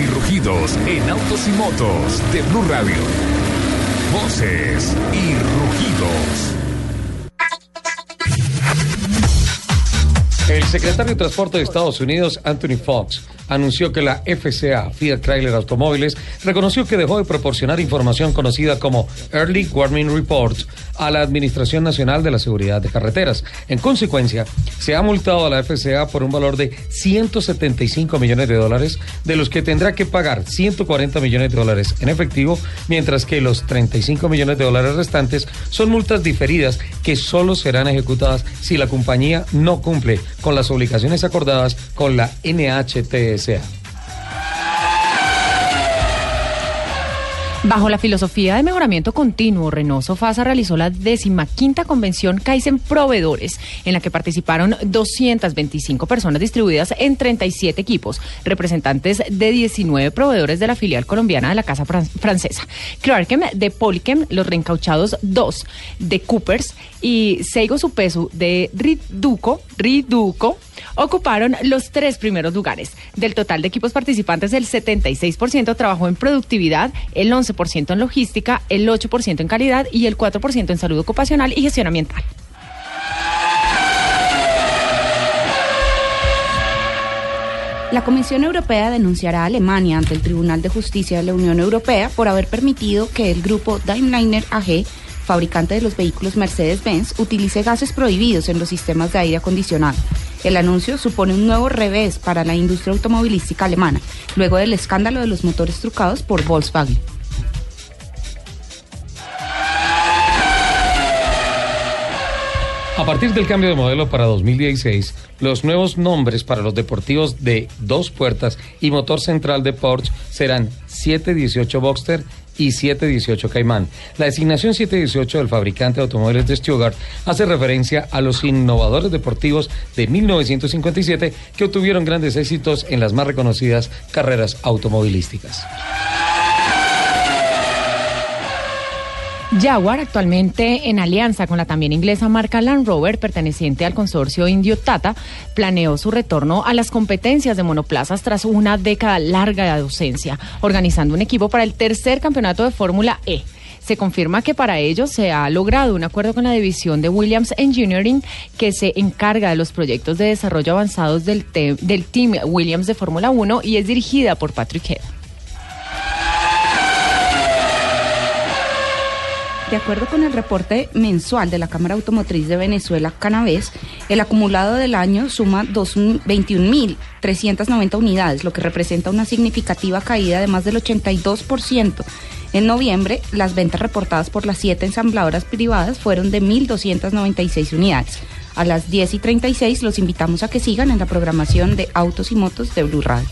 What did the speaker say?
Y rugidos en autos y motos de Blue Radio. Voces y rugidos. El secretario de Transporte de Estados Unidos, Anthony Fox, anunció que la FCA, Fiat Chrysler Automóviles, reconoció que dejó de proporcionar información conocida como Early Warning Reports a la Administración Nacional de la Seguridad de Carreteras. En consecuencia, se ha multado a la FCA por un valor de 175 millones de dólares, de los que tendrá que pagar 140 millones de dólares en efectivo, mientras que los 35 millones de dólares restantes son multas diferidas que solo serán ejecutadas si la compañía no cumple con las obligaciones acordadas con la Bajo la filosofía de mejoramiento continuo, Renault Sofasa realizó la decimaquinta convención Kaizen Proveedores, en la que participaron 225 personas distribuidas en 37 equipos, representantes de 19 proveedores de la filial colombiana de la casa francesa. Clarkem de Polychem, los reencauchados 2 de Coopers y Seigo Supesu de Riduco, Riduco ocuparon los tres primeros lugares. Del total de equipos participantes, el 76% trabajó en productividad, el 11% en logística, el 8% en calidad y el 4% en salud ocupacional y gestión ambiental. La Comisión Europea denunciará a Alemania ante el Tribunal de Justicia de la Unión Europea por haber permitido que el grupo Daimler AG fabricante de los vehículos Mercedes-Benz, utilice gases prohibidos en los sistemas de aire acondicionado. El anuncio supone un nuevo revés para la industria automovilística alemana, luego del escándalo de los motores trucados por Volkswagen. A partir del cambio de modelo para 2016, los nuevos nombres para los deportivos de dos puertas y motor central de Porsche serán 718 Boxster y 718 Caimán. La designación 718 del fabricante de automóviles de Stuttgart hace referencia a los innovadores deportivos de 1957 que obtuvieron grandes éxitos en las más reconocidas carreras automovilísticas. Jaguar, actualmente en alianza con la también inglesa marca Land Rover, perteneciente al consorcio indio Tata, planeó su retorno a las competencias de monoplazas tras una década larga de ausencia, organizando un equipo para el tercer campeonato de Fórmula E. Se confirma que para ello se ha logrado un acuerdo con la división de Williams Engineering que se encarga de los proyectos de desarrollo avanzados del, del Team Williams de Fórmula 1 y es dirigida por Patrick Head. De acuerdo con el reporte mensual de la Cámara Automotriz de Venezuela, Canavés, el acumulado del año suma 21.390 unidades, lo que representa una significativa caída de más del 82%. En noviembre, las ventas reportadas por las siete ensambladoras privadas fueron de 1.296 unidades. A las 10 y 36 los invitamos a que sigan en la programación de Autos y Motos de Blue Radio.